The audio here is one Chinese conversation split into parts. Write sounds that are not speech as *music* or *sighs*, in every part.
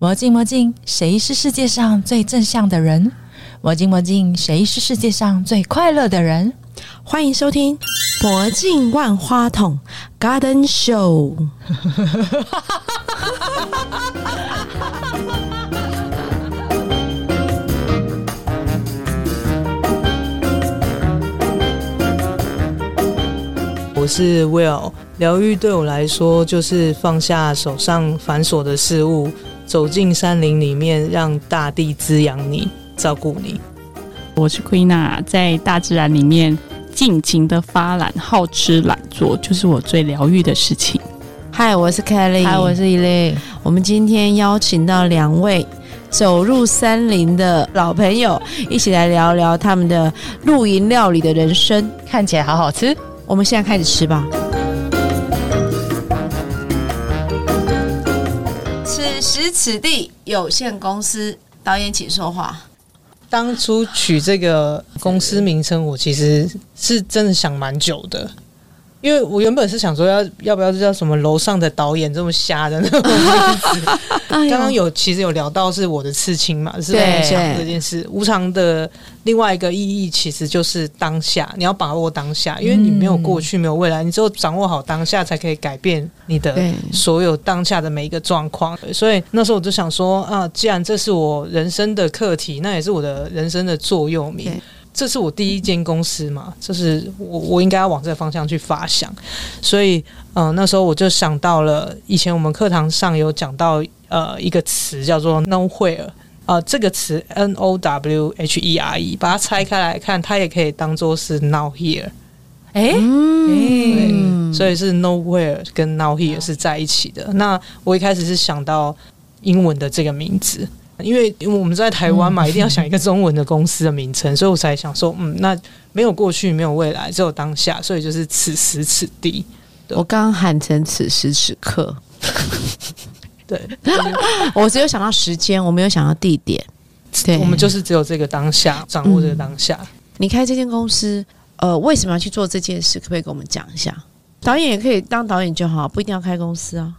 魔镜魔镜，谁是世界上最正向的人？魔镜魔镜，谁是世界上最快乐的人？欢迎收听《魔镜万花筒》Garden Show。*laughs* 我是 Will，疗愈对我来说就是放下手上繁琐的事物，走进山林里面，让大地滋养你、照顾你。我是 Queena，在大自然里面尽情的发懒，好吃懒做，就是我最疗愈的事情。嗨，我是 Kelly，嗨，我是伊丽。我们今天邀请到两位走入山林的老朋友，一起来聊聊他们的露营料理的人生。看起来好好吃，我们现在开始吃吧。此时此地有限公司导演，请说话。当初取这个公司名称，我其实是真的想蛮久的，因为我原本是想说要要不要叫什么楼上的导演这么瞎的那种 *laughs* 名字。刚刚有其实有聊到是我的刺青嘛，是我想这件事。无常的另外一个意义其实就是当下，你要把握当下，因为你没有过去，没有未来，你只有掌握好当下，才可以改变你的所有当下的每一个状况。所以那时候我就想说啊，既然这是我人生的课题，那也是我的人生的座右铭。这是我第一间公司嘛，就是我我应该要往这个方向去发想。所以嗯，那时候我就想到了以前我们课堂上有讲到。呃，一个词叫做 nowhere，啊，这个词 n o w h e r e，把它拆开来看，它也可以当做是 now here，哎，所以是 nowhere 跟 now here 是在一起的。那我一开始是想到英文的这个名字，因为因为我们在台湾嘛，一定要想一个中文的公司的名称，所以我才想说，嗯，那没有过去，没有未来，只有当下，所以就是此时此地。我刚刚喊成此时此刻。对，*laughs* 我只有想到时间，我没有想到地点。对，我们就是只有这个当下，掌握这个当下。你开这间公司，呃，为什么要去做这件事？可不可以跟我们讲一下？导演也可以当导演就好，不一定要开公司啊。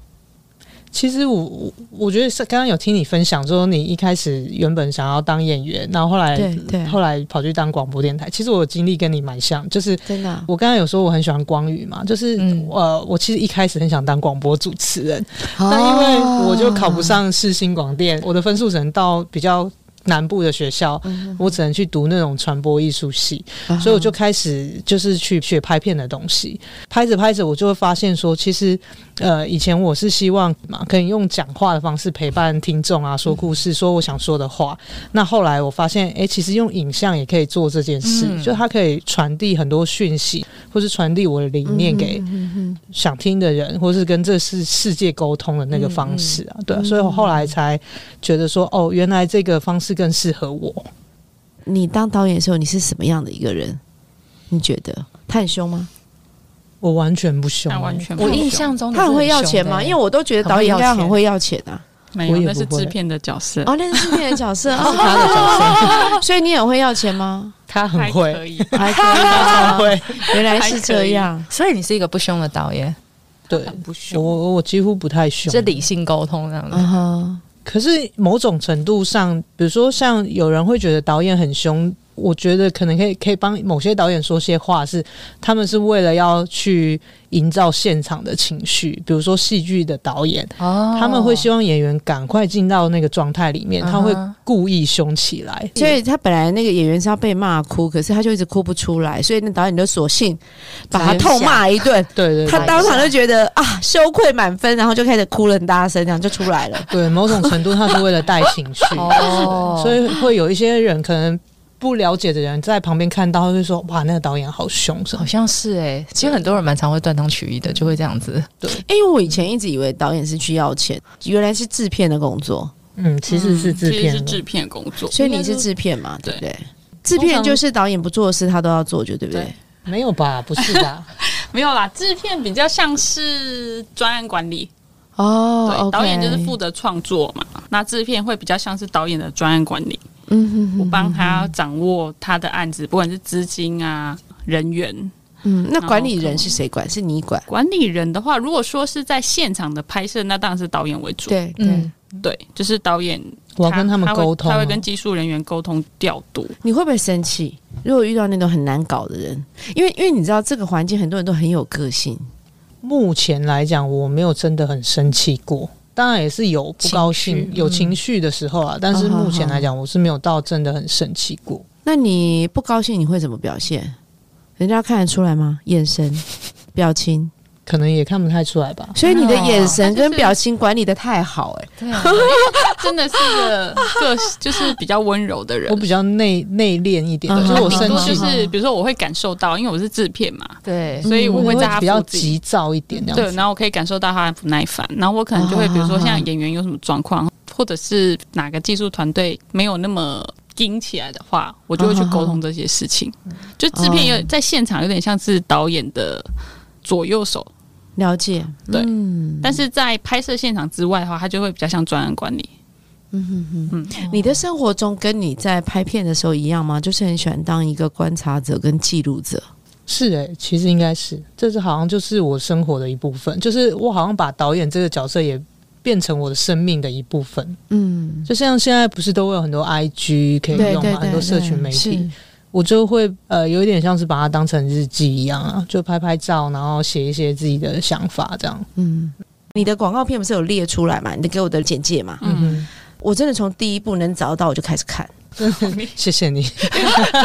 其实我我我觉得是刚刚有听你分享说你一开始原本想要当演员，然后后来对后来跑去当广播电台。其实我经历跟你蛮像，就是真的。我刚刚有说我很喜欢光宇嘛，就是呃我其实一开始很想当广播主持人，但因为我就考不上世新广电，我的分数只能到比较。南部的学校，我只能去读那种传播艺术系，所以我就开始就是去学拍片的东西。拍着拍着，我就会发现说，其实呃，以前我是希望嘛，可以用讲话的方式陪伴听众啊，说故事，说我想说的话。那后来我发现，哎，其实用影像也可以做这件事，就它可以传递很多讯息，或是传递我的理念给想听的人，或是跟这世世界沟通的那个方式啊。对，所以我后来才觉得说，哦，原来这个方式。更适合我。你当导演的时候，你是什么样的一个人？你觉得他很凶吗？我完全不凶，完全。我印象中他很会要钱吗？因为我都觉得导演应该很会要钱啊。没有，那是制片的角色。哦，那是制片的角色，*laughs* 是他的角色。*laughs* 所以你也会要钱吗？他很会，还可以，很会。原来是这样，所以你是一个不凶的导演。对，不凶。我我几乎不太凶，是理性沟通这样子。可是某种程度上，比如说像有人会觉得导演很凶。我觉得可能可以可以帮某些导演说些话，是他们是为了要去营造现场的情绪，比如说戏剧的导演，哦，他们会希望演员赶快进到那个状态里面，他会故意凶起来，所以他本来那个演员是要被骂哭，可是他就一直哭不出来，所以那导演就索性把他痛骂一顿，*laughs* 对对，他当场就觉得啊羞愧满分，然后就开始哭了很大声，这样就出来了。*laughs* 对，某种程度他是为了带情绪，*laughs* 哦，所以会有一些人可能。不了解的人在旁边看到，就说：“哇，那个导演好凶！”好像是哎，其实很多人蛮常会断章取义的，就会这样子。对，*laughs* 因为我以前一直以为导演是去要钱，原来是制片的工作。嗯，其实是制片，是制片工作。所以你是制片嘛？对不对？制片就是导演不做的事，他都要做，就对不对？没有吧？不是吧？*laughs* 没有啦，制片比较像是专案管理哦。对，导演就是负责创作嘛，那制片会比较像是导演的专案管理。嗯，我帮他掌握他的案子，不管是资金啊、人员。嗯，那管理人是谁管？是你管？管理人的话，如果说是在现场的拍摄，那当然是导演为主。对对。对，就是导演我要跟他们沟通啊他会跟技术人员沟通调度。你会不会生气？如果遇到那种很难搞的人，因为因为你知道这个环境很多人都很有个性，目前来讲，我没有真的很生气过。当然也是有不高兴情、有情绪的时候啊，但是嗯目前来讲，我是没有到真的很生气过。那你不高兴你会怎么表现？人家看得出来吗？眼神、表情，可能也看不太出来吧。所以你的眼神跟表情管理的太好、哎，对啊，真的是个个就是比较温柔的人我。比较内内敛一点，嗯就是我顶多生气就是比如说我会感受到，因为我是制片嘛，对，所以我会在他比较。急躁一点这样对，然后我可以感受到他的不耐烦，然后我可能就会，哦比如说像演员有什么状况，或者是哪个技术团队没有那么盯起来的话，我就会去沟通这些事情。就制片有在现场有点像是导演的左右手，了解，对。嗯。但是在拍摄现场之外的话，他就会比较像专案管理。嗯嗯嗯。你的生活中跟你在拍片的时候一样吗？就是很喜欢当一个观察者跟记录者。是诶、其实应该是，这是好像就是我生活的一部分，就是我好像把导演这个角色也变成我的生命的一部分。嗯，就像现在不是都会有很多 IG 可以用嘛，很多社群媒体，我就会呃有一点像是把它当成日记一样啊，就拍拍照，然后写一些自己的想法这样。嗯，你的广告片不是有列出来嘛？你的给我的简介嘛？嗯，我真的从第一部能找到我就开始看。*laughs* 谢谢你。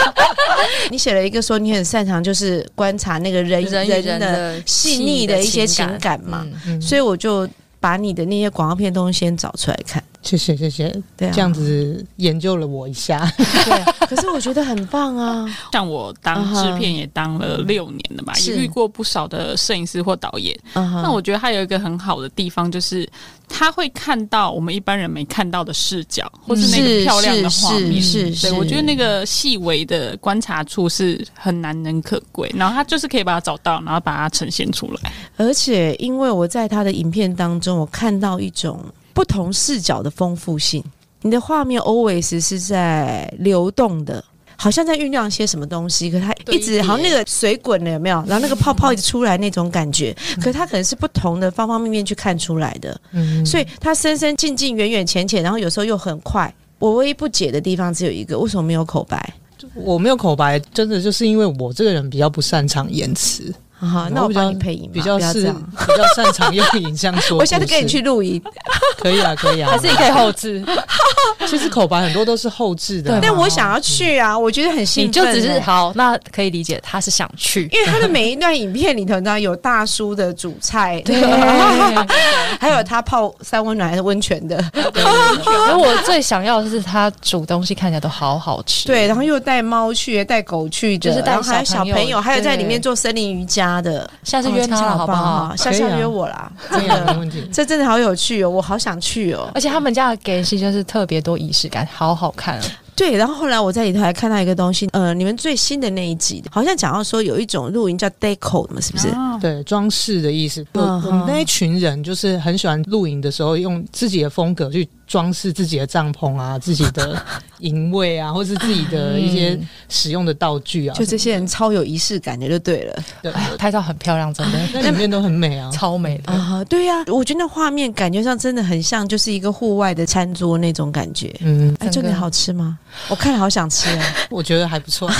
*laughs* 你写了一个说你很擅长就是观察那个人人人的的细腻的一些情情感嘛，嗯嗯，所以我就把你的那些广告片都先找出来看。谢谢谢谢，对啊，这样子研究了我一下。对啊。可是我觉得很棒啊。*laughs* 像我当制片也当了六年了吧，是也遇过不少的摄影师或导演。那我觉得他有一个很好的地方，就是他会看到我们一般人没看到的视角，或是那个漂亮的画面。是是，对，我觉得那个个细微的观察处是很难能可贵，然后他就是可以把它找到，然后把它呈现出来。而且因为我在他的影片当中，我看到一种不同视角的丰富性。你的画面 always 是在流动的，好像在酝酿些什么东西，可它一直好像那个水滚了，有没有？然后那个泡泡一直出来那种感觉，可它可能是不同的方方面面去看出来的，嗯，所以它深深近近、远远浅浅，然后有时候又很快。我唯一不解的地方只有一个，为什么没有口白？我没有口白，真的就是因为我这个人比较不擅长言辞，好，那我帮你配音嘛，比较是。比较擅长用影像说。*laughs* 我下次跟你去，录音，可以啊，可以啊。还是你可以后置，*laughs* 其实口白很多都是后置的但我想要去啊，我觉得很兴奋、你就只是欸。好，那可以理解他是想去，因为他的每一段影片里头，你知道有大叔的煮菜，对，*laughs* 还有他泡三温暖还是温泉的，而我最想要的是他煮东西看起来都好好吃，对，然后又带猫去，带狗去，就是带然后还有小朋友小朋友，还有在里面做森林瑜伽的，下次约他了好不好？下次约我啦，可以啊，没问题。这真的好有趣哦，我好想去哦。而且他们家的给戏就是特别多仪式感，好好看哦。对，然后后来我在里头还看到一个东西，呃，你们最新的那一集好像讲到说有一种露营叫 deco 嘛，是不是？哦对装饰的意思，我嗯我们那一群人就是很喜欢露营的时候，用自己的风格去装饰自己的帐篷啊、*laughs* 自己的营位啊，或是自己的一些使用的道具啊，就这些人超有仪式感的，就对了对，哎，拍照很漂亮，真的 *laughs* 那里面都很美啊。超美的。啊！对呀、我觉得那画面感觉上真的很像，就是一个户外的餐桌那种感觉。嗯，哎，重点好吃吗？我看了好想吃啊！*laughs* 我觉得还不错，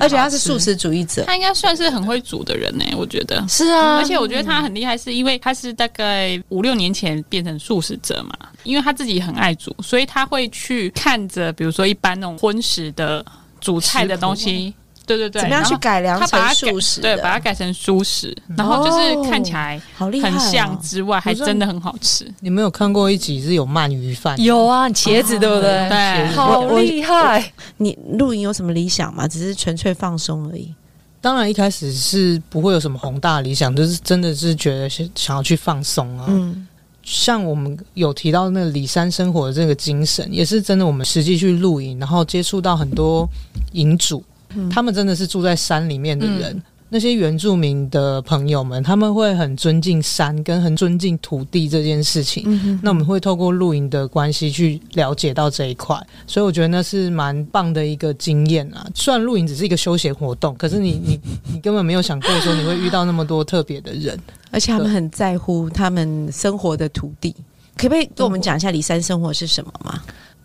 而且他是素食主义者，他应该算是很会煮的人呢、我觉得。是啊，而且我觉得他很厉害，是因为他是大概五六年前变成素食者嘛，因为他自己很爱煮，所以他会去看着，比如说一般那种荤食的煮菜的东西，对对对，怎么样去改良成他把它改素食？对，把它改成素食，然后就是看起来好厉害、哦，很像之外，还真的很好吃。你们有看过一集是有鳗鱼饭？有啊，茄子对不对？对，好厉害！你露营有什么理想吗？只是纯粹放松而已。当然一开始是不会有什么宏大理想，就是真的是觉得想想要去放松啊。嗯，像我们有提到那个里山生活的这个精神，也是真的。我们实际去露营，然后接触到很多营主，嗯他们真的是住在山里面的人。那些原住民的朋友们，他们会很尊敬山，跟很尊敬土地这件事情。嗯那我们会透过露营的关系去了解到这一块，所以我觉得那是蛮棒的一个经验啊。虽然露营只是一个休闲活动，可是你 *laughs* 你你根本没有想过说你会遇到那么多特别的人。而且他们很在乎他们生活的土地。可不可以跟我们讲一下离山生活是什么吗？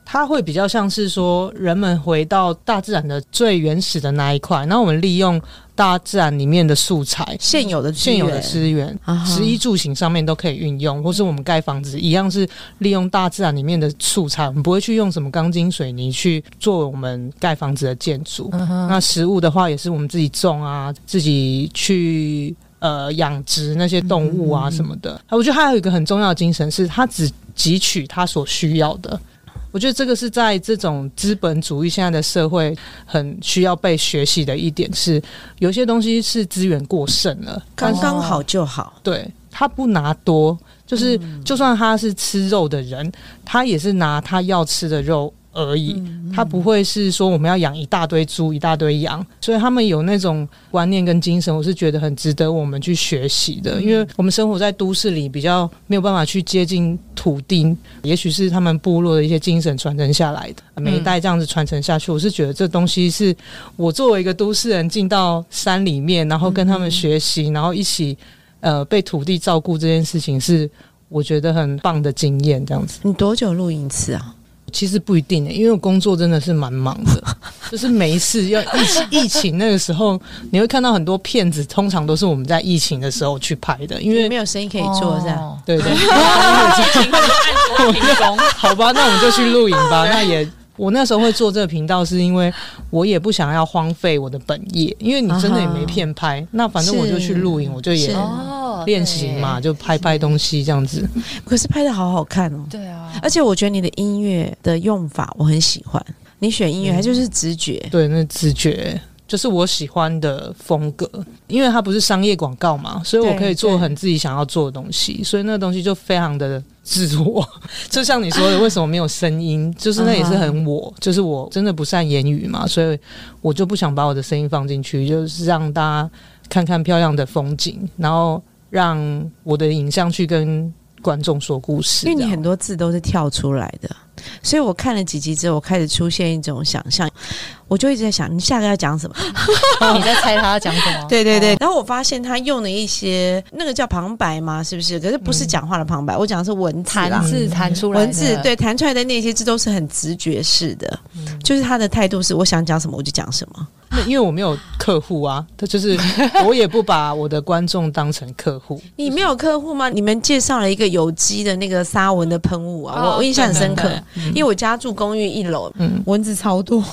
它会比较像是说，人们回到大自然的最原始的那一块，那我们利用大自然里面的素材、现有的资源现有的资源，食衣住行上面都可以运用，或是我们盖房子一样是利用大自然里面的素材，我们不会去用什么钢筋水泥去做我们盖房子的建筑。那食物的话，也是我们自己种啊，自己去呃养殖那些动物啊什么的。我觉得还有一个很重要的精神是，它只汲取它所需要的。我觉得这个是在这种资本主义现在的社会很需要被学习的一点是，有些东西是资源过剩了，刚刚好就好。对他不拿多，就是、就算他是吃肉的人，他也是拿他要吃的肉而已，他不会是说我们要养一大堆猪、一大堆羊，所以他们有那种观念跟精神，我是觉得很值得我们去学习的，因为我们生活在都市里，比较没有办法去接近土地，也许是他们部落的一些精神传承下来的，每一代这样子传承下去，我是觉得这东西是我作为一个都市人进到山里面，然后跟他们学习，然后一起。呃被土地照顾这件事情是我觉得很棒的经验，这样子。你多久录一次啊？其实不一定、欸，因为我工作真的是蛮忙的，*laughs* 就是每一次要疫情疫情那个时候，你会看到很多片子，通常都是我们在疫情的时候去拍的，因为没有生意可以做，是吧？哦对对。*laughs* *laughs* 好吧，那我们就去露营吧。那也，我那时候会做这个频道，是因为我也不想要荒废我的本业，因为你真的也没片拍，那反正我就去录影，我就也练习嘛，就拍拍东西这样子。可是拍的好好看哦，对啊，而且我觉得你的音乐的用法我很喜欢。你选音乐，它就是直觉。对，那直觉就是我喜欢的风格，因为它不是商业广告嘛，所以我可以做很自己想要做的东西，所以那个东西就非常的自我。*laughs* 就像你说的，为什么没有声音？就是那也是很我，就是我真的不善言语嘛，所以我就不想把我的声音放进去，就是让大家看看漂亮的风景，然后让我的影像去跟观众说故事。因为你很多字都是跳出来的，所以我看了几集之后，我开始出现一种想象，我就一直在想，你下个要讲什么？*laughs* 你在猜他要讲什么？*laughs* 对对对。哦，然后我发现他用了一些那个叫旁白吗？是不是？可是不是讲话的旁白，我讲的是文字啦弹。字弹出来文字对弹出来的那些字都是很直觉式的，嗯就是他的态度是我想讲什么我就讲什么。那因为我没有客户啊，他就是 *laughs* 我也不把我的观众当成客户。你没有客户吗？你们介绍了一个有机的那个沙蚊的喷雾啊，哦我我印象很深刻因为我家住公寓一楼，嗯蚊子超多。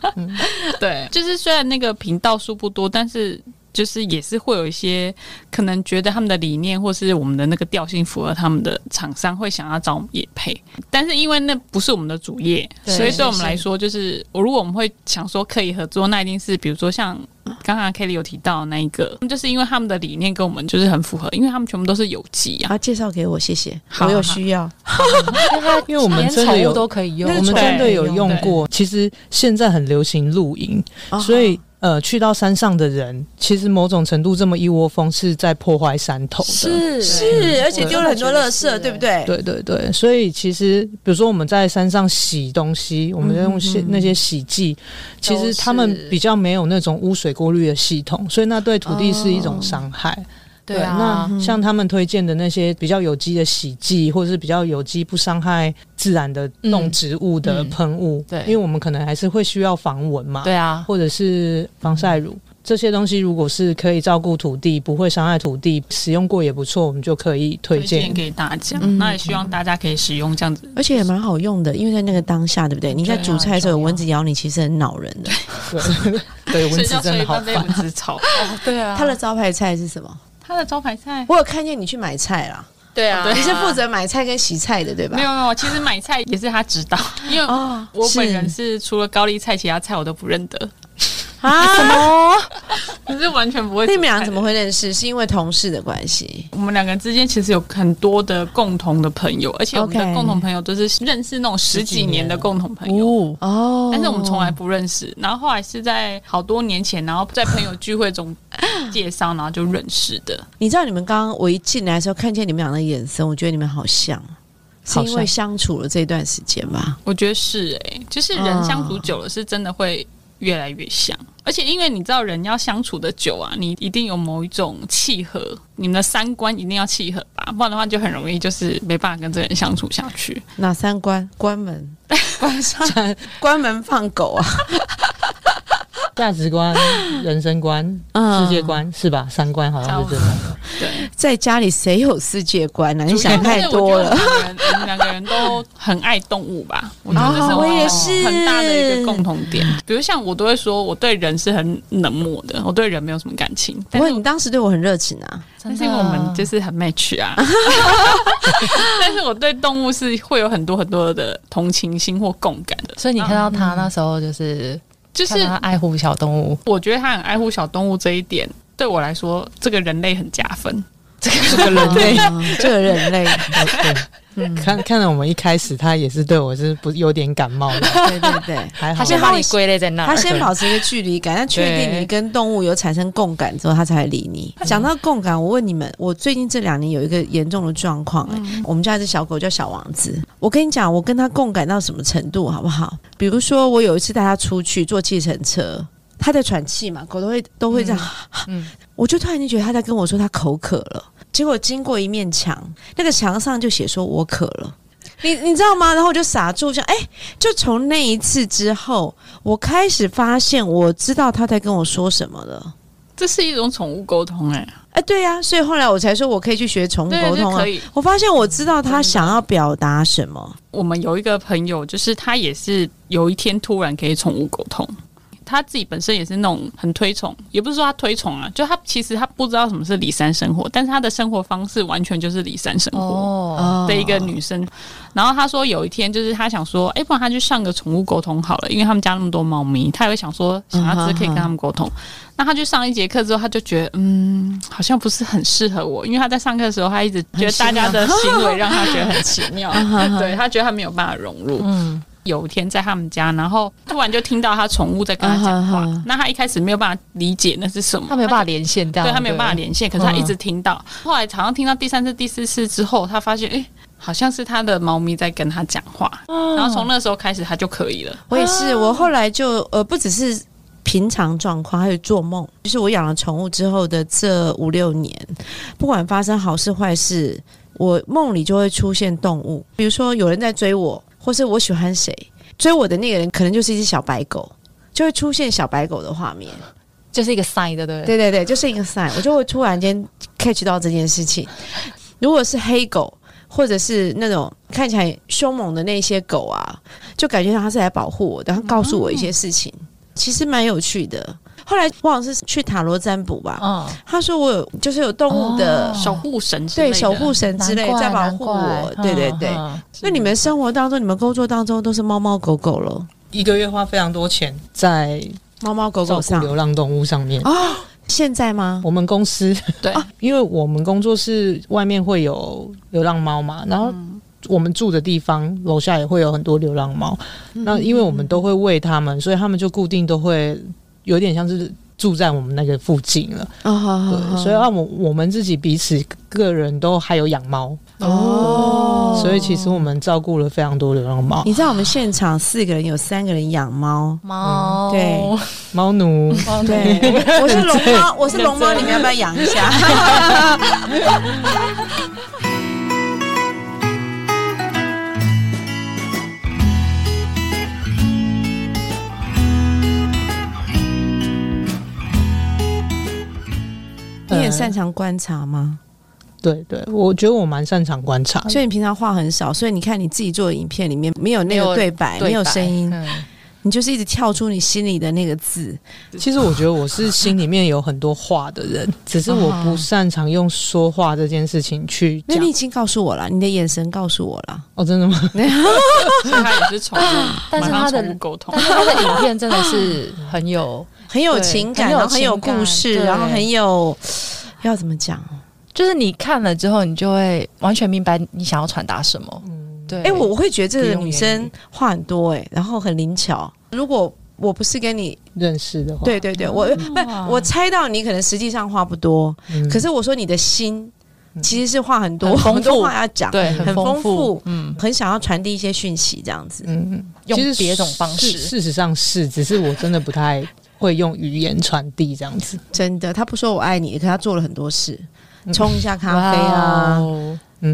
*laughs* 对，*laughs* 就是虽然那个频道数不多，但是就是也是会有一些可能觉得他们的理念或是我们的那个调性符合他们的厂商会想要找我们也配，但是因为那不是我们的主业，所以对我们来说，就是我如果我们会想说可以合作，那一定是比如说像。刚刚 Kelly 有提到那一个，就是因为他们的理念跟我们就是很符合，因为他们全部都是有机啊。啊，介绍给我，谢谢，好我有需要。*laughs* 因为我们连真的有都可以用，我们真的有用过。其实现在很流行露营，啊所以呃，去到山上的人，其实某种程度这么一窝蜂是在破坏山头的。是是，而且丢了很多垃圾，对不对？对对对，所以其实比如说我们在山上洗东西，我们在用洗那些洗剂，其实他们比较没有那种污水过滤的系统，所以那对土地是一种伤害。对啊，那像他们推荐的那些比较有机的洗剂，或者是比较有机不伤害自然的动植物的喷雾，对因为我们可能还是会需要防蚊嘛，对啊，或者是防晒乳。这些东西如果是可以照顾土地，不会伤害土地，使用过也不错，我们就可以推荐推荐。给大家，嗯那也希望大家可以使用这样子。而且也蛮好用的，因为在那个当下，对不对？你在煮菜的时候，蚊子咬你，其实很恼人的。对 *laughs* 对，蚊子真的好烦睡一半被。蚊子草。*laughs* 对啊，他的招牌菜是什么？他的招牌菜，我有看见你去买菜啦，对啊，你是负责买菜跟洗菜的，对吧？没有没有，其实买菜也是他指导，因为啊我本人是除了高丽菜，其他菜我都不认得，啊？什么？可是完全不会。你们俩怎么？会认识？是因为同事的关系？我们两个之间其实有很多的共同的朋友，而且我们的共同朋友都是认识那种十几年的共同朋友。哦，哦但是我们从来不认识，然后后来是在好多年前，然后在朋友聚会中介绍，然后就认识的。你知道你们刚刚我一进来的时候，看见你们俩的眼神，我觉得你们好像，是因为相处了这段时间吧？我觉得是诶、就是人相处久了，是真的会越来越像。而且因为你知道，人要相处的久啊，你一定有某一种契合，你们的三观一定要契合吧。不然的话就很容易就是没办法跟这个人相处下去。哪三关？关门，*laughs* 关上，关门放狗啊！价值观、人生观、嗯世界观是吧？三观好像是这种。*laughs* 对，在家里谁有世界观呢、你想太多了。两个人都很爱动物吧，*laughs* 我觉得这是哦我也是很大的一个共同点。比如像我都会说，我对人是很冷漠的，我对人没有什么感情。不过但是你当时对我很热情啊，但是因为我们就是很 match 啊，*laughs* 但是我对动物是会有很多很多的同情心或共感的，所以你看到他那时候就是就是他爱护小动物，我觉得他很爱护小动物这一点，对我来说，这个人类很加分。这个人类，*laughs* 嗯这个人类，对，看看到我们一开始他也是对我是不有点感冒的，*laughs* 对对对。还好他先把你归类在那，他先保持一个距离感，但确定你跟动物有产生共感之后，他才理你。讲到共感，我问你们，我最近这两年有一个严重的状况、哎、我们家一只小狗叫小王子。我跟你讲，我跟他共感到什么程度，好不好？比如说，我有一次带他出去坐计程车，他在喘气嘛，狗都会都会这样，嗯 *laughs* 我就突然间觉得他在跟我说他口渴了。结果经过一面墙，那个墙上就写说我渴了。你你知道吗？然后我就傻住，想哎，就从那一次之后，我开始发现，我知道他在跟我说什么了。这是一种宠物沟通、哎，哎，对呀、所以后来我才说我可以去学宠物，沟通啊。我发现我知道他想要表达什么。我们有一个朋友，就是他也是有一天突然可以宠物沟通。他自己本身也是那种很推崇，也不是说他推崇啊，就他其实他不知道什么是里山生活，但是他的生活方式完全就是里山生活。哦，的一个女生，然后他说有一天就是他想说，哎、不然他去上个宠物沟通好了，因为他们家那么多猫咪，他也会想说想要只是可以跟他们沟通。那他去上一节课之后，他就觉得嗯，好像不是很适合我，因为他在上课的时候，他一直觉得大家的行为让他觉得很奇妙，对他觉得他没有办法融入。嗯，有一天在他们家，然后突然就听到他宠物在跟他讲话，那他一开始没有办法理解那是什么，他没有办法连线，这样对他没有办法连线，可是他一直嗯听到。后来好像听到第三次、第四次之后，他发现，哎、好像是他的猫咪在跟他讲话。然后从那时候开始，他就可以了。我也是，我后来就呃，不只是平常状况，还有做梦。就是我养了宠物之后的这五六年，不管发生好事坏事，我梦里就会出现动物，比如说有人在追我，或是我喜欢谁，追我的那个人可能就是一只小白狗，就会出现小白狗的画面。就是一个 sign 的，对不对？对对对，就是一个 sign，我就会突然间 catch 到这件事情。如果是黑狗，或者是那种看起来凶猛的那些狗啊，就感觉它是来保护我的，然后告诉我一些事情，其实蛮有趣的。后来我好像是去塔罗占卜吧，嗯，他说我有就是有动物的、哦。守护神之类对守护神之类在保护我。对对对。嗯。那你们生活当中、你们工作当中都是猫猫狗狗了，一个月花非常多钱在猫猫狗狗上。流浪动物上面。啊？现在吗？我们公司，*laughs* 对，因为我们工作室外面会有流浪猫嘛，然后我们住的地方楼下也会有很多流浪猫。那因为我们都会喂它们，所以它们就固定都会有点像是住在我们那个附近了。哦，好好对，所以啊，我我们自己彼此个人都还有养猫，哦，所以其实我们照顾了非常多流浪猫，你知道我们现场四个人有三个人养猫，猫，对。猫奴。*laughs* 对，我是龙猫，我是龙猫，你们要不要养一下？你很擅长观察吗？对对，我觉得我蛮擅长观察。所以你平常话很少，所以你看你自己做的影片里面没有那个对白，没有声音，嗯你就是一直跳出你心里的那个字。其实我觉得我是心里面有很多话的人，*laughs* 只是我不擅长用说话这件事情去讲那你。已经告诉我了，你的眼神告诉我了。哦，真的吗？*laughs* 所以他也是宠物，但是他的沟通但。是他的影片真的是很有，很有情感，很有然后很有故事，然后很有 *sighs* 要怎么讲？就是你看了之后，你就会完全明白你想要传达什么。嗯。对，哎、我我会觉得这个女生话很多哎、然后很灵巧。如果我不是跟你，认识的话，对对对，我不，我猜到你可能实际上话不多，嗯。可是我说你的心其实是话很多，很很多话要讲，对很丰丰富，嗯，很想要传递一些讯息，这样子。嗯，嗯。用其实别种方式。事事实上是，只是我真的不太会用语言传递这样子。真的，他不说我爱你，可他做了很多事。冲一下咖啡啊，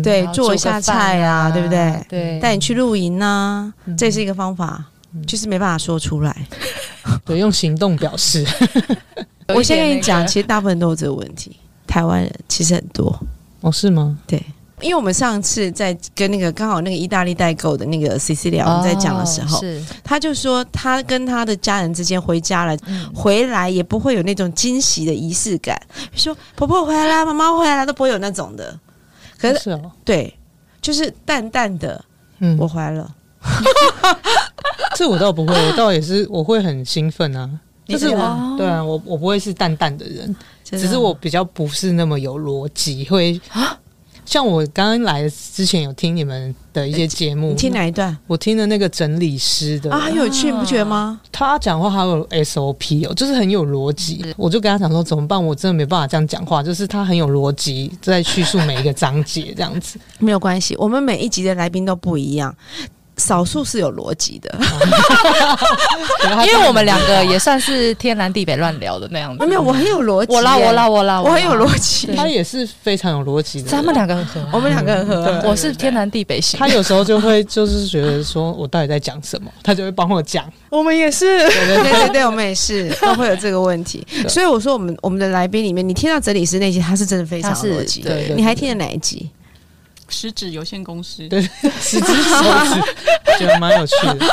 对做一下菜啊对不对对，带你去露营呐、嗯这是一个方法，就是没办法说出来。*laughs* 对，用行动表示。*laughs* 我先跟你讲，其实大部分都有这个问题，台湾人其实很多。哦，是吗？因为我们上次在跟那个刚好那个意大利代购的那个 Cecilia 我们在讲的时候，哦是他就说他跟他的家人之间回家了，嗯回来也不会有那种惊喜的仪式感，说婆婆回来啦，妈妈回来啦，都不会有那种的。可是是哦，对，就是淡淡的，嗯，我回来了。*laughs* 这我倒不会，我倒也是，我会很兴奋啊。就是我对啊，我我不会是淡淡的人，只是我比较不是那么有逻辑，会像我刚刚来之前有听你们的一些节目，你听哪一段我听的那个整理师的啊？很有趣，你不觉得吗？他讲话还有 SOP 哦，就是很有逻辑。我就跟他讲说怎么办？我真的没办法这样讲话，就是他很有逻辑在叙述每一个章节这样子。没有关系，我们每一集的来宾都不一样。少数是有逻辑的，*laughs* 因为我们两个也算是天南地北乱聊的那样子。没有，我很有逻辑，我啦我啦我啦，我很有逻辑。他也是非常有逻辑的人。他们两个很合啊，我们两个很合我是天南地北型。他有时候就会就是觉得说我到底在讲什么，*laughs* 他就会帮我讲。我们也是，对对对对，我们也是 *laughs* 都会有这个问题。所以我说，我们我们的来宾里面，你听到整理师那集，他是真的非常逻辑对你还听了哪一集？食指有限公司，对食指手指，*laughs* 觉得蛮有趣的。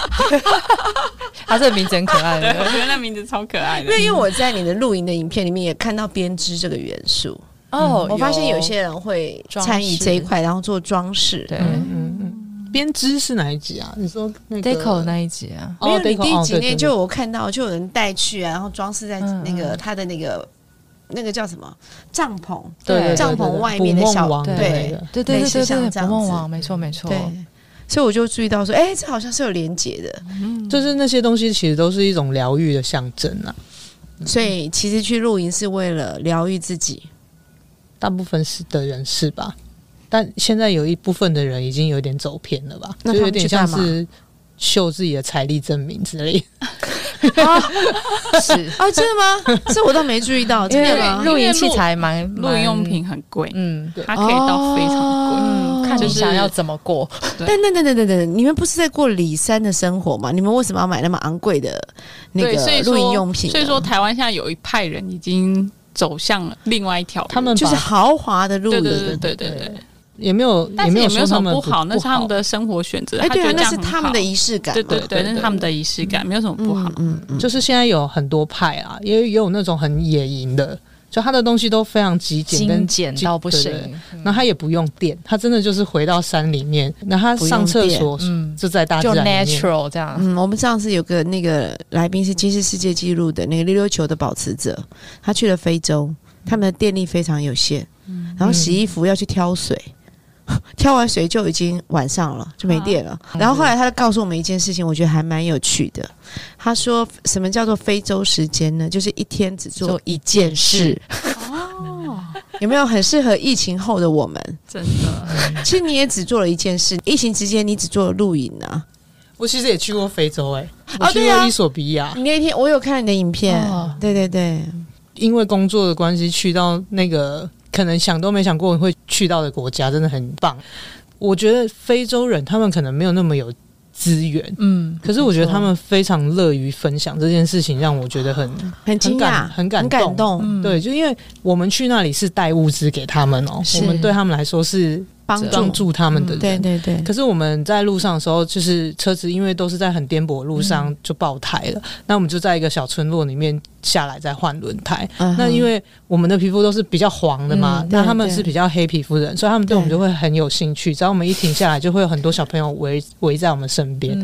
*laughs* 他这个名字很可爱。对，的，我觉得那名字超可爱的。因。为因为我在你的录影的影片里面也看到编织这个元素，哦我发现有。些人会参与这一块，然后做装饰。对。嗯。嗯。嗯，编织是哪一集啊？你说那个 Deco 那一集啊，没有，你 Deco，第一哦对对对。集内就我看到，就有人带去啊，然后装饰在嗯那个嗯他的那个那个叫什么帐篷，对帐篷外面的小王对对对对对对，捕梦网，没错没错，对，所以我就注意到说，哎，这好像是有连结的。就是那些东西其实都是一种疗愈的象征啊。所以其实去露营是为了疗愈自己。大部分是的人是吧？但现在有一部分的人已经有点走偏了吧？就有点像是秀自己的财力证明之类。*laughs* *laughs* 是啊，真的吗？这我倒没注意到，真因为的吗？露营器材蛮露营用，品很贵，嗯它可以到非常贵。嗯，看你就是想要怎么过，对但等等等等等，你们不是在过李三的生活吗？你们为什么要买那么昂贵的那对，所以个说露营用品呢？所以说，台湾现在有一派人已经走向了另外一条，他们就是豪华的露营，对对对对对对，也没有，也没有什么不好，那是他们的。生活选择。哎，对啊，那是他们的仪式感。对对对，对对那是他们的仪式感，没有什么不好。嗯嗯，就是现在有很多派啊，也也有那种很野营的，就他的东西都非常极简，跟精简到不行对对，那他也不用电，他真的就是回到山里面，那他上厕所嗯，就在大自就然里面。natural 这样，嗯，我们上次有个那个来宾是吉尼斯世界纪录的那个溜溜球的保持者，他去了非洲，他们的电力非常有限，然后洗衣服要去挑水。*laughs* 挑完水就已经晚上了，就没电了。然后后来他就告诉我们一件事情，我觉得还蛮有趣的。他说：“什么叫做非洲时间呢？就是一天只做做一件事。哦，*laughs* 有没有很适合疫情后的我们？真的，*laughs* 其实你也只做了一件事，疫情期间你只做了露营啊。我其实也去过非洲、哎，我去过伊索比亚，你那天我有看你的影片，哦对对对，因为工作的关系去到那个可能想都没想过会去到的国家，真的很棒。我觉得非洲人他们可能没有那么有资源，嗯，可是我觉得他们非常乐于分享这件事情，让我觉得很很惊讶，很感动，嗯对，就因为我们去那里是带物资给他们哦，是。我们对他们来说是帮帮助，他们的人。对对对，可是我们在路上的时候，就是车子因为都是在很颠簸的路嗯上就爆胎了，那我们就在一个小村落里面下来再换轮胎。嗯那因为我们的皮肤都是比较黄的嘛，嗯那他们是比较黑皮肤的人，所以他们对我们就会很有兴趣。只要我们一停下来，就会有很多小朋友围围在我们身边。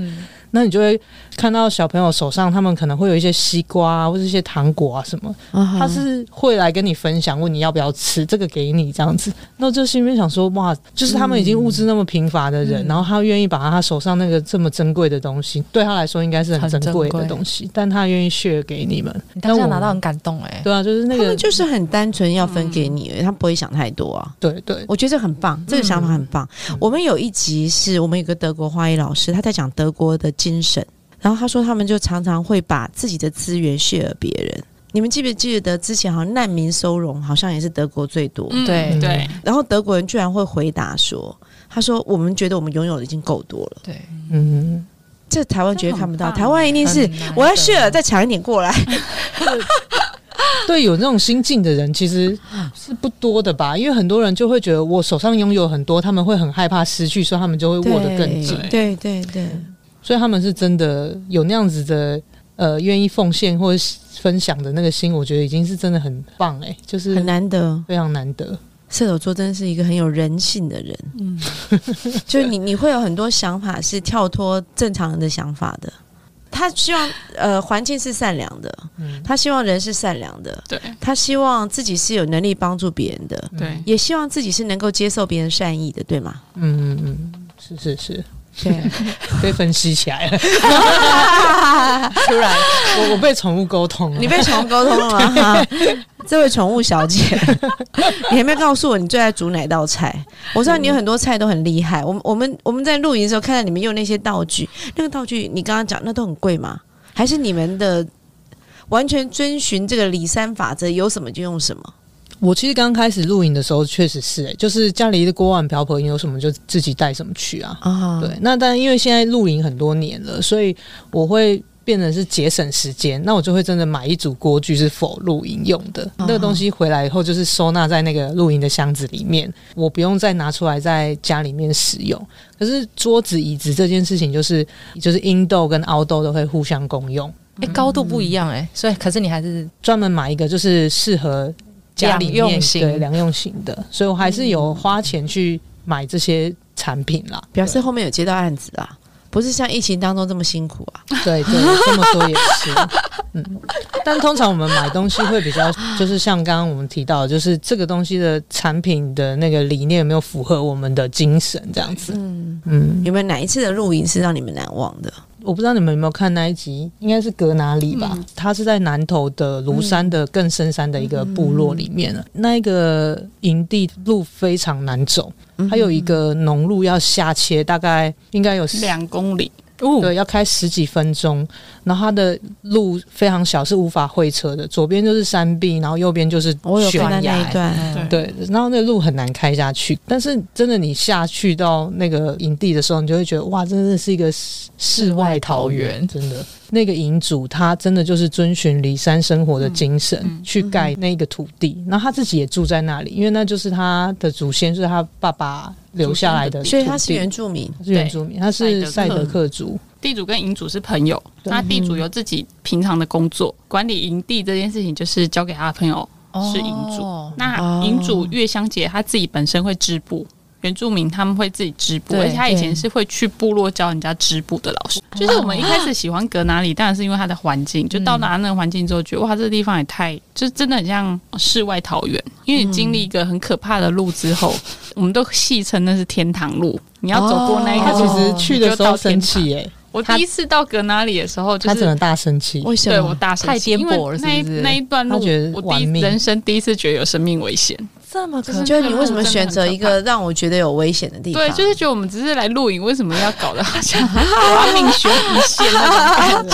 嗯那你就会看到小朋友手上，他们可能会有一些西瓜啊，或者一些糖果啊什么，他是会来跟你分享，问你要不要吃，这个给你这样子。那我就心里面想说，哇，就是他们已经物质那么贫乏的人，嗯然后他愿意把他手上那个这么珍贵的东西，对他来说应该是很很珍贵的东西，但他愿意 share 给你们。你当下拿到很感动哎，对啊，就是那个他们，就是很单纯要分给你他不会想太多啊。对对，我觉得这很棒，这个想法很棒。我们有一集是我们有个德国花艺老师，他在讲德国的精神，然后他说他们就常常会把自己的资源 share 别人。你们记不记得之前好像难民收容好像也是德国最多，嗯对对，然后德国人居然会回答说：“他说我们觉得我们拥有的已经够多了。对，嗯，”这台湾绝对看不到，台湾一定是我要得 share 再抢一点过来。*laughs* 对，有那种心境的人其实是不多的吧？因为很多人就会觉得我手上拥有很多，他们会很害怕失去，所以他们就会握得更紧。对对对，所以他们是真的有那样子的呃愿意奉献或者分享的那个心，我觉得已经是真的很棒哎、就是很难得。非常难得。射手座真是一个很有人性的人，嗯，*laughs* *laughs* 就是你你会有很多想法是跳脱正常人的想法的。他希望呃环境是善良的，嗯他希望人是善良的，对他希望自己是有能力帮助别人的，对，也希望自己是能够接受别人善意的，对吗？嗯嗯嗯，是是是，对，*laughs* 被分析起来了。突然，我我被宠物沟通了。你被宠物沟通了吗？*laughs* 哈这位宠物小姐，*laughs* 你还没有告诉我你最爱煮哪道菜？我知道你有很多菜都很厉害。我们我们我们在露营的时候看到你们用那些道具，那个道具你刚刚讲那都很贵吗？还是你们的完全遵循这个李三法则，有什么就用什么？我其实刚开始露营的时候，确实是哎、就是家里的锅碗瓢盆有什么就自己带什么去啊。啊，对，那但因为现在露营很多年了，所以我会变得是节省时间。那我就会真的买一组锅具是否露营用的，那个东西回来以后就是收纳在那个露营的箱子里面，我不用再拿出来在家里面使用。可是桌子、椅子这件事情，就是就是 indoor 跟 outdoor 都会互相共用。哎，高度不一样哎，所以可是你还是专门买一个就是适合家里用型对两用型的，所以我还是有花钱去买这些产品啦。表示后面有接到案子啊，不是像疫情当中这么辛苦啊。*laughs* 对对，这么说也是，*laughs* 嗯。但通常我们买东西会比较，就是像刚刚我们提到，就是这个东西的产品的那个理念有没有符合我们的精神，这样子。嗯，嗯，有没有哪一次的露营是让你们难忘的？我不知道你们有没有看那一集，应该是格哪里吧？嗯它是在南头的庐山的更深山的一个部落里面了。那一个营地路非常难走，嗯还有一个农路要下切，大概应该有两公里，对，要开十几分钟。然后它的路非常小，是无法会车的，左边就是山壁，然后右边就是悬崖。那一段，嗯对。对，然后那路很难开下去，但是真的你下去到那个营地的时候，你就会觉得哇，真的是一个世世外桃源，真的。那个营主他真的就是遵循离山生活的精神、嗯。去盖那个土地，然后他自己也住在那里，因为那就是他的祖先，就是他爸爸留下来的，所以他是原住民。他是原住民，他是赛德克。克族，地主跟营主是朋友，那地主有自己平常的工作，管理营地这件事情就是交给他的朋友是营主。哦。那营主月香姐她自己本身会织布，原住民他们会自己织布，而且他以前是会去部落教人家织布的老师。就是我们一开始喜欢格哪里，当然是因为它的环境，就到达那个环境之后，觉得哇，这个地方也太，就真的很像世外桃源。因为你经历一个很可怕的路之后，我们都戏称那是天堂路。你要走过那一他个路，其实去的时候生气耶、我第一次到格哪里的时候，就是他只能大生气。为什么？对我大生太气因为颠簸了那一是那一段路我第一人生第一次觉得有生命危险。这么可就是你为什么选择一个让我觉得有危险的地方？对，就是觉得我们只是来露营，为什么要搞得好像 *laughs* 命悬一线那种感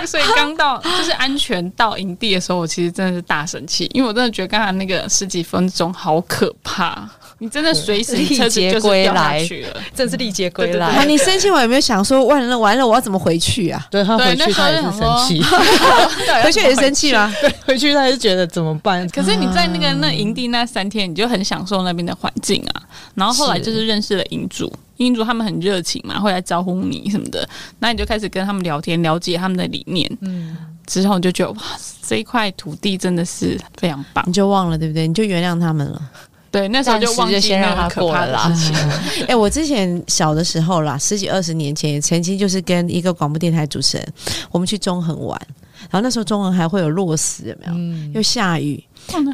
觉？*laughs* 所以刚到就是安全到营地的时候，我其实真的是大生气，因为我真的觉得刚才那个十几分钟好可怕，你真的随时车子就是掉下去了。真是历劫归来。你生气我有没有想说完了完了，我要怎么回去啊？对他回去他也就是生气，*laughs* 回去也是生气吗？对，回去他也是觉得怎么办？可是你在那个那营地那三天，你就很享受那边的环境啊。然后后来就是认识了营主，营主他们很热情嘛，会来招呼你什么的。那你就开始跟他们聊天，了解他们的理念。嗯，之后你就觉得哇，这一块土地真的是非常棒你。就忘了对不对？你就原谅他们了。对，那时候就忘记先让他过了啦的事情。*laughs* 哎、我之前小的时候啦，十几二十年前，也曾经就是跟一个广播电台主持人，我们去中横玩，然后那时候中横还会有落石，有没有？嗯，又下雨，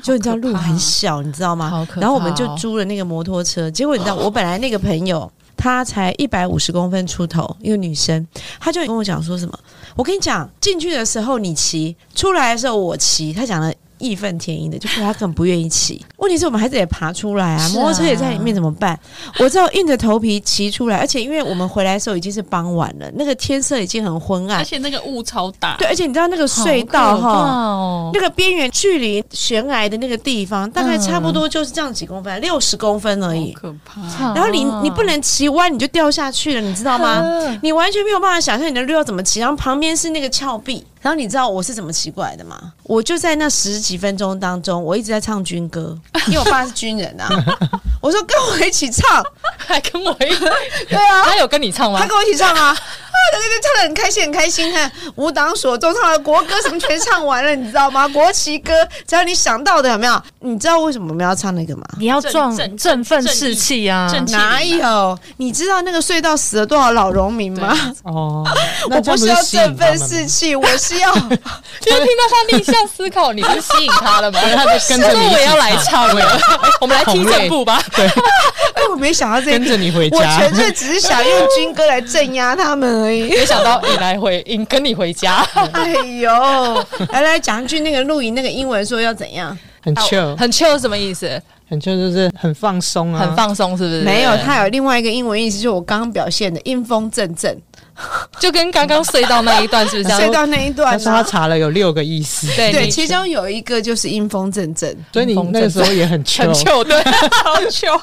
就你知道路很小，你知道吗？好可怕哦然后我们就租了那个摩托车，结果你知道，我本来那个朋友她才一百五十公分出头，一个女生，她就跟我讲说什么，我跟你讲，进去的时候你骑，出来的时候我骑，她讲了义愤填膺的，就是他根本不愿意骑。*laughs* 问题是我们孩子得爬出来啊，啊摩托车也在里面怎么办？*laughs* 我知道硬着头皮骑出来，而且因为我们回来的时候已经是傍晚了，那个天色已经很昏暗而，且那个雾超大，对，而且你知道那个隧道哈。哦那个边缘距离悬崖的那个地方，大概差不多就是这样几公分，六十公分而已。可怕。然后你你不能骑弯，你就掉下去了，你知道吗？嗯你完全没有办法想象你的路要怎么骑，然后旁边是那个峭壁，然后你知道我是怎么奇过来的吗？我就在那十几分钟当中，我一直在唱军歌，因为我爸是军人啊。*laughs* 我说跟我一起唱，*laughs* 还跟我一起 *laughs* 对啊，他有跟你唱吗他？跟我一起唱啊。*laughs* 啊，对对对，唱的很开心，很开心。看无党所中唱的国歌什么全唱完了，你知道吗？国旗歌，只要你想到的有没有？你知道为什么我们要唱那个吗？你要壮振奋士气啊！哪有？你知道那个隧道死了多少老农民吗？哦，我不是要振奋士气，我是要就是听到他逆向思考，你不是吸引他了吗？他就跟着我也要来唱了，我们来听正步吧。对，*laughs* 哎，我没想到这跟着你回我家纯粹只是想用军歌来镇压他们而已。没想到你来回，你跟你回家，哎呦，来来讲一句那个露营那个英文说要怎样？很 chill，很 chill 什么意思？很 chill 就是很放松啊，很放松是不是？没有，它有另外一个英文意思，就是我刚刚表现的阴风阵阵。*laughs* 就跟刚刚隧道那一段是不是这样？*laughs* 隧道那一段他说他？查了有六个意思，对，对其中有一个就是阴风阵阵。所以你那个时候也很糗很 chill，chill，对，*laughs* 超 chill。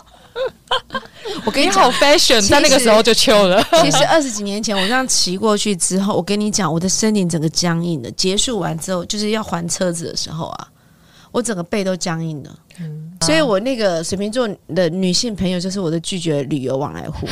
我跟你讲你好，fashion，在那个时候就 chill 了。其实二十几年前我这样骑过去之后，我跟你讲，我的身体整个僵硬了。结束完之后，就是要还车子的时候啊，我整个背都僵硬了。所以我那个水瓶座的女性朋友就是我的拒绝旅游往来户。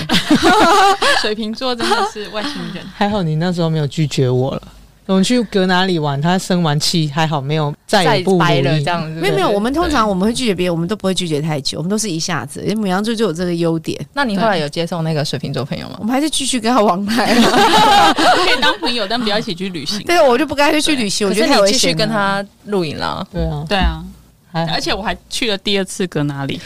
*laughs* 水瓶座真的是外星人，还好你那时候没有拒绝我了。我们去隔哪里玩，他生完气还好没有再不掰了这样子，没有没有，我们通常我们会拒绝别人，我们都不会拒绝太久，我们都是一下子。因为母羊座就有这个优点，那你后来有接送那个水瓶座朋友吗？我？们还是继续跟他往来、啊。*laughs* 可以当朋友，但不要一起去旅行。但是我就不跟他去旅行，我可是觉得太危险了。你继续跟他露营了。对啊，对啊，还而且我还去了第二次格哪里，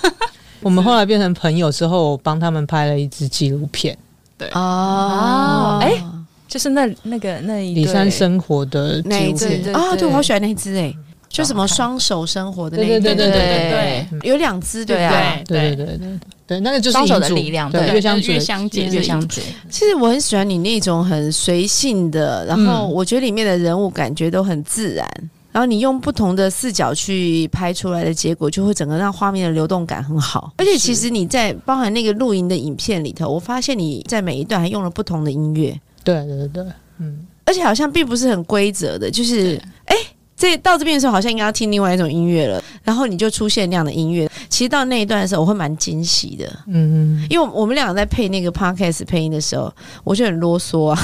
*laughs* 我们后来变成朋友之后，我帮他们拍了一支纪录片，对。哦。哎就是那那个那一里对山生活的那一。对啊，对对我好喜欢那一只哎，就什么双手生活的那一只，对对对对对对有两只对啊对？对对对对对，那个就是双手的力量对对月相主的月相姐月相姐，其实我很喜欢你那种很随性的，然后嗯我觉得里面的人物感觉都很自然，然后你用不同的视角去拍出来的结果，就会整个让画面的流动感很好。而且其实你在包含那个露营的影片里头，我发现你在每一段还用了不同的音乐，对对对，嗯，而且好像并不是很规则的，就是对哎。这到这边的时候，好像应该要听另外一种音乐了，然后你就出现那样的音乐。其实到那一段的时候，我会蛮惊喜的，嗯，因为我们两个在配那个 podcast 配音的时候，我就很啰嗦啊，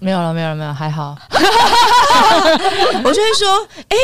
没有了，没有了，没有，还好。*laughs* 我就会说，哎、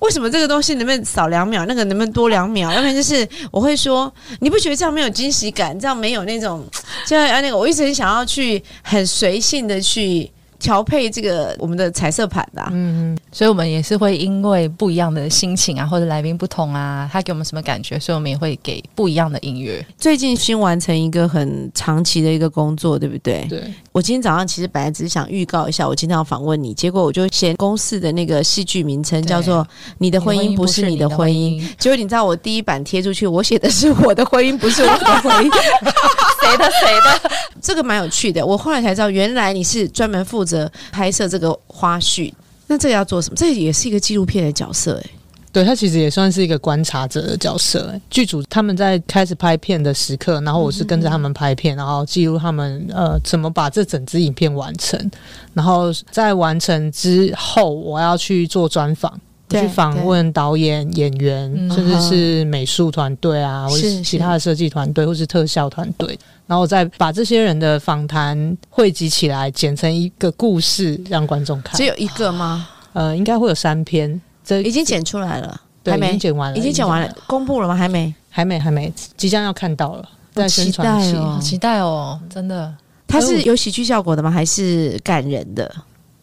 为什么这个东西能不能少两秒，那个能不能多两秒？要不然就是我会说，你不觉得这样没有惊喜感，这样没有那种，就要那个，我一直很想要去很随性的去调配这个我们的彩色盘的、啊。嗯，所以我们也是会因为不一样的心情啊，或者来宾不同啊，他给我们什么感觉，所以我们也会给不一样的音乐。最近新完成一个很长期的一个工作，对不对？对，我今天早上其实本来只是想预告一下，我今天要访问你，结果我就写公司的那个戏剧名称叫做《你的婚姻不是你的婚姻》，结果你知道我第一版贴出去，我写的是我的婚姻不是我的婚姻，*laughs* 谁的谁的？这个蛮有趣的。我后来才知道，原来你是专门负着拍摄这个花絮。那这个要做什么？这也是一个纪录片的角色哎、对他其实也算是一个观察者的角色。剧组他们在开始拍片的时刻，然后我是跟着他们拍片，然后记录他们呃怎么把这整支影片完成，然后在完成之后，我要去做专访。对去访问导演、演员，嗯甚至是美术团队啊，或是是其他的设计团队，或是特效团队，然后再把这些人的访谈汇集起来，剪成一个故事让观众看只。有一个吗？呃，应该会有三篇，这已经剪出来了，对已还没经剪完了，已经剪完了，公布了吗？还没。还没，还没，即将要看到了，在宣传期。期待哦好期待哦，真的。它是有喜剧效果的吗？还是感人的？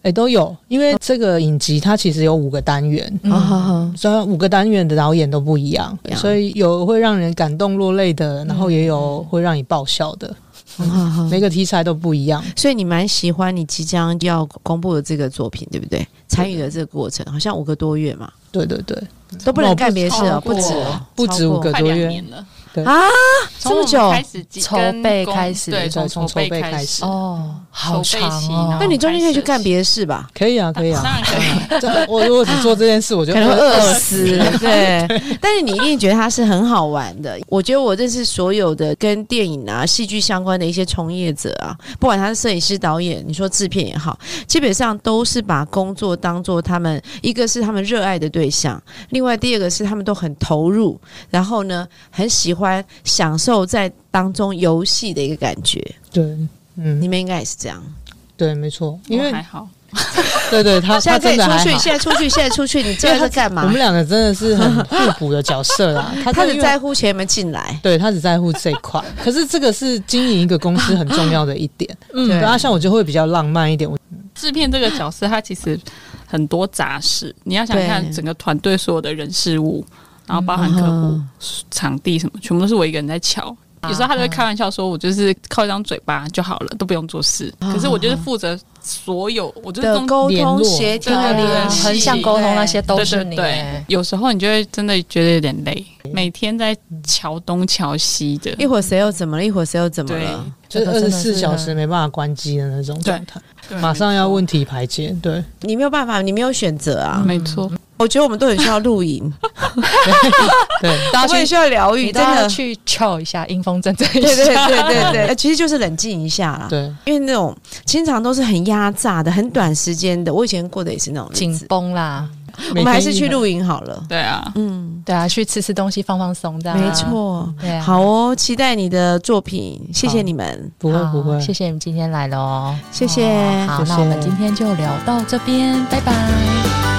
哎、都有，因为这个影集它其实有五个单元，虽然五个单元的导演都不一样所以有会让人感动落泪的，然后也有会让你爆笑的。每个题材都不一样。所以你蛮喜欢你即将要公布的这个作品，对不对？参与的这个过程好像五个多月嘛，对对对，都不能干别的事哦，不止哦，不止五个多月两年了，啊，这么久开始筹备开始对，对从从筹备开开始。哦，好长哦。那你中间可以去干别的事吧？可以啊，可以啊。当然可以。*laughs* 这我如果只做这件事，我就可能会饿死，*laughs* 对。但是你一定觉得它是很好玩的。我觉得我认识所有的跟电影啊、戏剧相关的一些从业者啊，不管他是摄影师、导演，你说制片也好，基本上都是把工作当做他们一个是他们热爱的对象，另外第二个是他们都很投入，然后呢很喜欢享受在当中游戏的一个感觉。对，嗯你，们应该也是这样。对，没错，因为我还好，*laughs* 对对，他 *laughs* 现在可以出去，好。现在出去，现在出去，*laughs* 你这是干嘛我？们两个真的是很互补的角色啦。他他只在乎钱有没有进来。对他只在乎这一块，可是这个是经营一个公司很重要的一点。嗯对啊，像我就会比较浪漫一点，我制片这个角色，他其实很多杂事，你要想看整个团队所有的人事物，然后包含客户、嗯场地什么，全部都是我一个人在瞧。有时候他就会开玩笑说：“我就是靠一张嘴巴就好了，都不用做事。”可是我就是负责所有，我就是沟通协调联系横向沟通那些都是你有时候你就会真的觉得有点累，每天在桥东桥西的。一会儿谁又怎么了？一会儿谁又怎么了？就是二十四小时没办法关机的那种状态，对马上要问题排解。对，你没有办法，你没有选择啊。没错，我觉得我们都很需要露营，*laughs* 对，*laughs* 我们也需要疗愈，真的。去 chill 一下，阴风阵阵一对对下。对对对，呃其实就是冷静一下啦。对，因为那种经常都是很压榨的、很短时间的，我以前过的也是那种日紧。绷啦，我们还是去露营好了。对啊，嗯，对啊，去吃吃东西，放放松，这样没，错。对啊，好哦，期待你的作品，谢谢你们，不会不会，谢谢你们今天来了哦，谢谢哦好，那我们今天就聊到这边，拜拜。